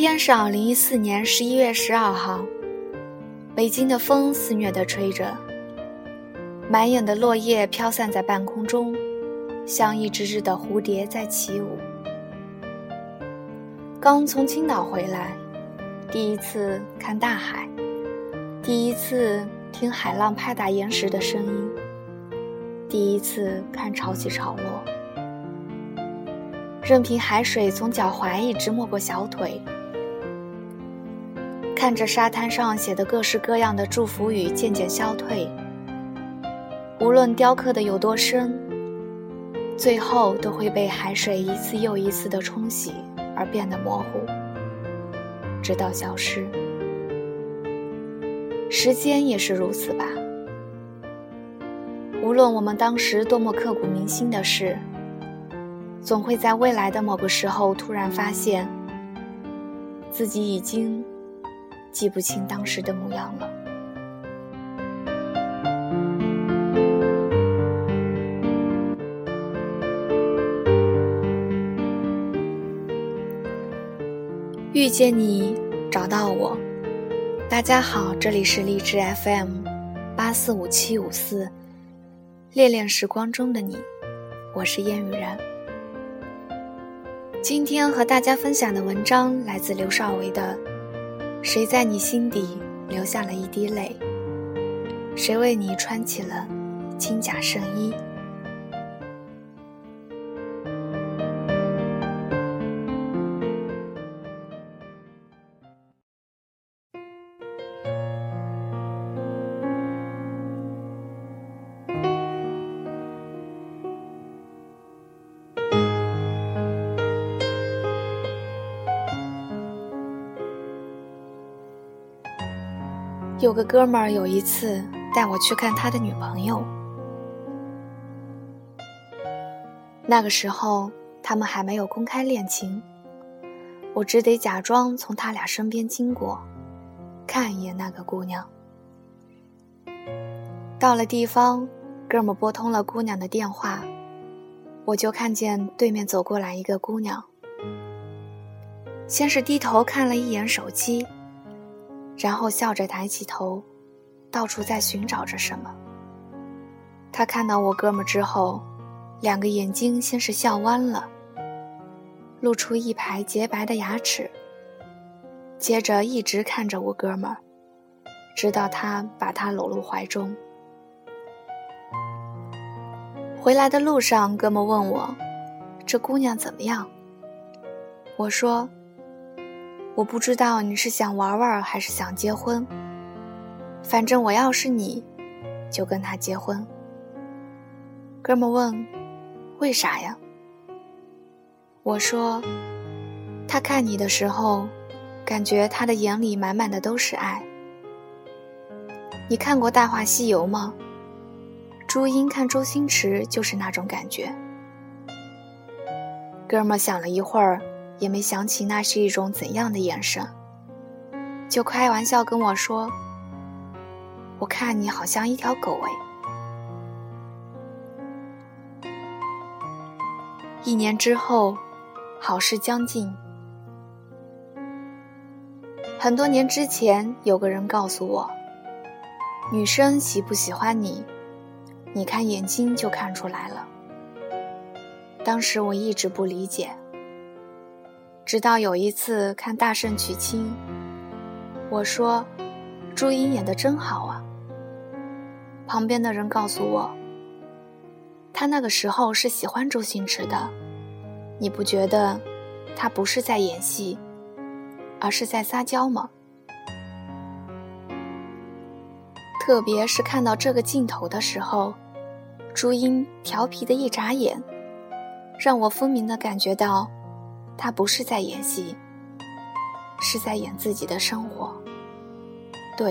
今天是二零一四年十一月十二号，北京的风肆虐地吹着，满眼的落叶飘散在半空中，像一只只的蝴蝶在起舞。刚从青岛回来，第一次看大海，第一次听海浪拍打岩石的声音，第一次看潮起潮落。任凭海水从脚踝一直没过小腿，看着沙滩上写的各式各样的祝福语渐渐消退，无论雕刻的有多深，最后都会被海水一次又一次的冲洗而变得模糊，直到消失。时间也是如此吧。无论我们当时多么刻骨铭心的事。总会在未来的某个时候突然发现，自己已经记不清当时的模样了。遇见你，找到我。大家好，这里是荔枝 FM 八四五七五四，恋恋时光中的你，我是燕雨然。今天和大家分享的文章来自刘少维的《谁在你心底留下了一滴泪？谁为你穿起了金甲圣衣？》。有个哥们儿有一次带我去看他的女朋友，那个时候他们还没有公开恋情，我只得假装从他俩身边经过，看一眼那个姑娘。到了地方，哥们拨通了姑娘的电话，我就看见对面走过来一个姑娘，先是低头看了一眼手机。然后笑着抬起头，到处在寻找着什么。他看到我哥们之后，两个眼睛先是笑弯了，露出一排洁白的牙齿。接着一直看着我哥们儿，直到他把他搂入怀中。回来的路上，哥们问我：“这姑娘怎么样？”我说。我不知道你是想玩玩还是想结婚。反正我要是你，就跟他结婚。哥们问：“为啥呀？”我说：“他看你的时候，感觉他的眼里满满的都是爱。你看过《大话西游》吗？朱茵看周星驰就是那种感觉。”哥们想了一会儿。也没想起那是一种怎样的眼神，就开玩笑跟我说：“我看你好像一条狗哎。”一年之后，好事将近。很多年之前，有个人告诉我：“女生喜不喜欢你，你看眼睛就看出来了。”当时我一直不理解。直到有一次看《大圣娶亲》，我说：“朱茵演的真好啊。”旁边的人告诉我：“他那个时候是喜欢周星驰的，你不觉得他不是在演戏，而是在撒娇吗？”特别是看到这个镜头的时候，朱茵调皮的一眨眼，让我分明的感觉到。他不是在演戏，是在演自己的生活。对，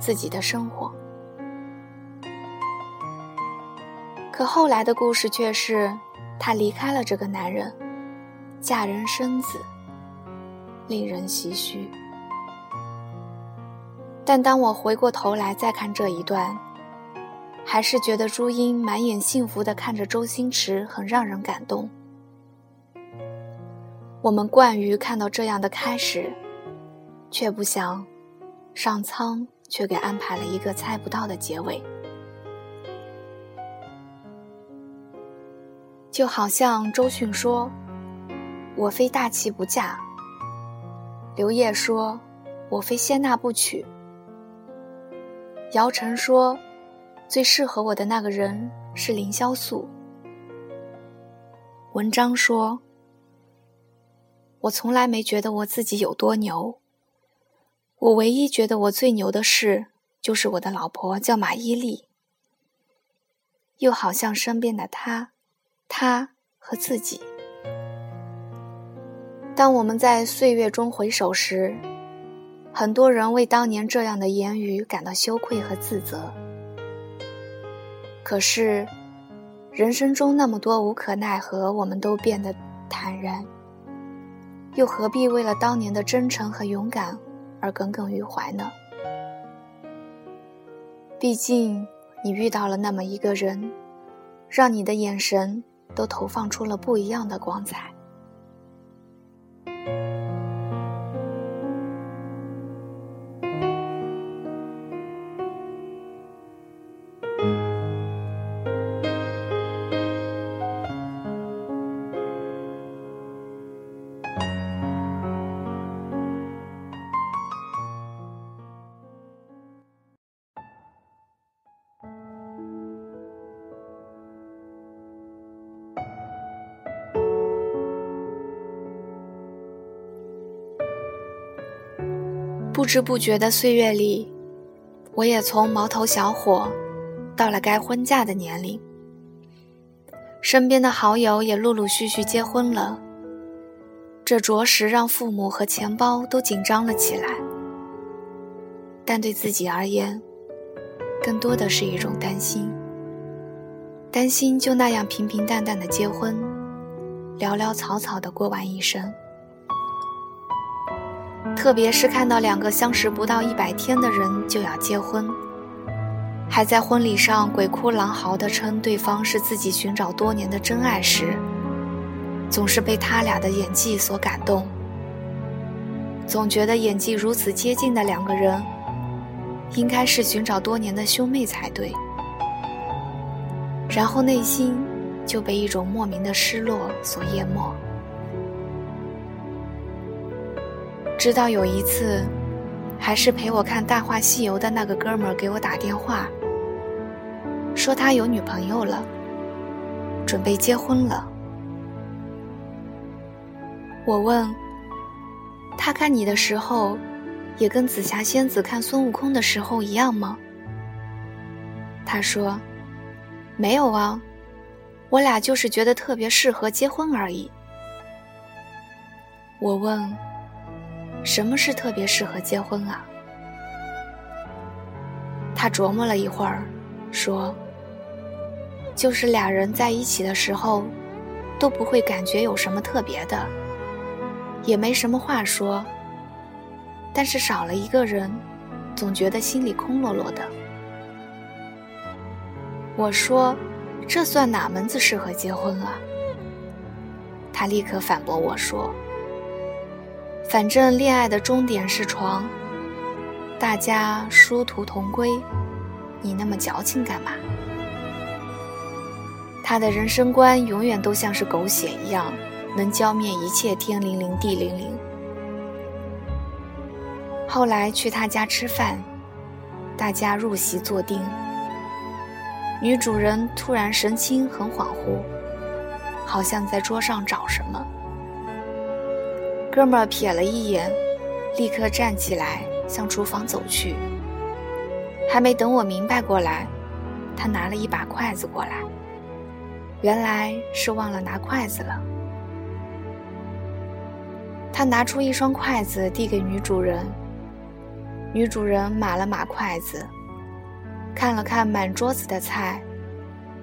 自己的生活。可后来的故事却是，她离开了这个男人，嫁人生子，令人唏嘘。但当我回过头来再看这一段，还是觉得朱茵满眼幸福的看着周星驰，很让人感动。我们惯于看到这样的开始，却不想上苍却给安排了一个猜不到的结尾。就好像周迅说：“我非大器不嫁。”刘烨说：“我非谢娜不娶。”姚晨说：“最适合我的那个人是凌潇肃。”文章说。我从来没觉得我自己有多牛。我唯一觉得我最牛的事，就是我的老婆叫马伊琍。又好像身边的他、他和自己。当我们在岁月中回首时，很多人为当年这样的言语感到羞愧和自责。可是，人生中那么多无可奈何，我们都变得坦然。又何必为了当年的真诚和勇敢而耿耿于怀呢？毕竟，你遇到了那么一个人，让你的眼神都投放出了不一样的光彩。不知不觉的岁月里，我也从毛头小伙到了该婚嫁的年龄。身边的好友也陆陆续续结婚了，这着实让父母和钱包都紧张了起来。但对自己而言，更多的是一种担心，担心就那样平平淡淡的结婚，潦潦草草的过完一生。特别是看到两个相识不到一百天的人就要结婚，还在婚礼上鬼哭狼嚎地称对方是自己寻找多年的真爱时，总是被他俩的演技所感动。总觉得演技如此接近的两个人，应该是寻找多年的兄妹才对。然后内心就被一种莫名的失落所淹没。直到有一次，还是陪我看《大话西游》的那个哥们儿给我打电话，说他有女朋友了，准备结婚了。我问他看你的时候，也跟紫霞仙子看孙悟空的时候一样吗？他说没有啊，我俩就是觉得特别适合结婚而已。我问。什么是特别适合结婚啊？他琢磨了一会儿，说：“就是俩人在一起的时候，都不会感觉有什么特别的，也没什么话说。但是少了一个人，总觉得心里空落落的。”我说：“这算哪门子适合结婚啊？”他立刻反驳我说。反正恋爱的终点是床，大家殊途同归，你那么矫情干嘛？他的人生观永远都像是狗血一样，能浇灭一切天灵灵地灵灵。后来去他家吃饭，大家入席坐定，女主人突然神情很恍惚，好像在桌上找什么。哥们儿瞥了一眼，立刻站起来向厨房走去。还没等我明白过来，他拿了一把筷子过来，原来是忘了拿筷子了。他拿出一双筷子递给女主人，女主人码了码筷子，看了看满桌子的菜，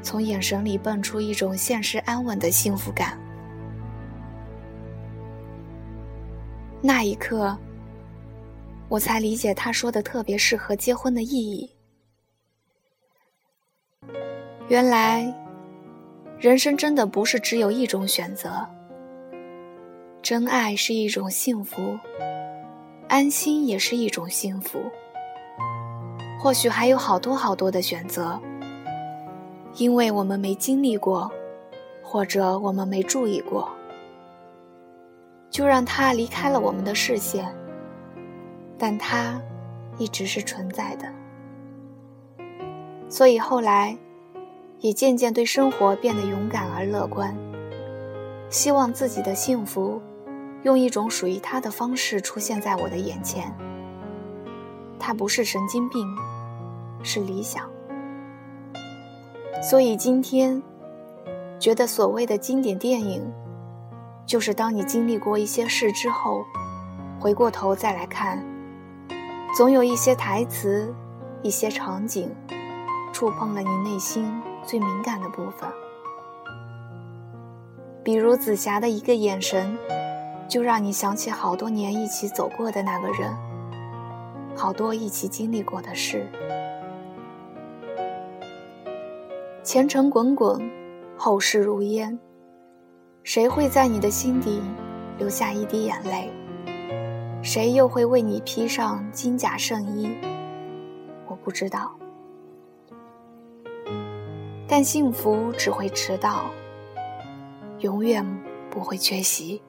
从眼神里蹦出一种现实安稳的幸福感。那一刻，我才理解他说的特别适合结婚的意义。原来，人生真的不是只有一种选择，真爱是一种幸福，安心也是一种幸福。或许还有好多好多的选择，因为我们没经历过，或者我们没注意过，就让它离开了我们的视线。但它一直是存在的，所以后来也渐渐对生活变得勇敢而乐观，希望自己的幸福。用一种属于他的方式出现在我的眼前。他不是神经病，是理想。所以今天，觉得所谓的经典电影，就是当你经历过一些事之后，回过头再来看，总有一些台词、一些场景，触碰了你内心最敏感的部分。比如紫霞的一个眼神。就让你想起好多年一起走过的那个人，好多一起经历过的事。前尘滚滚，后事如烟，谁会在你的心底留下一滴眼泪？谁又会为你披上金甲圣衣？我不知道，但幸福只会迟到，永远不会缺席。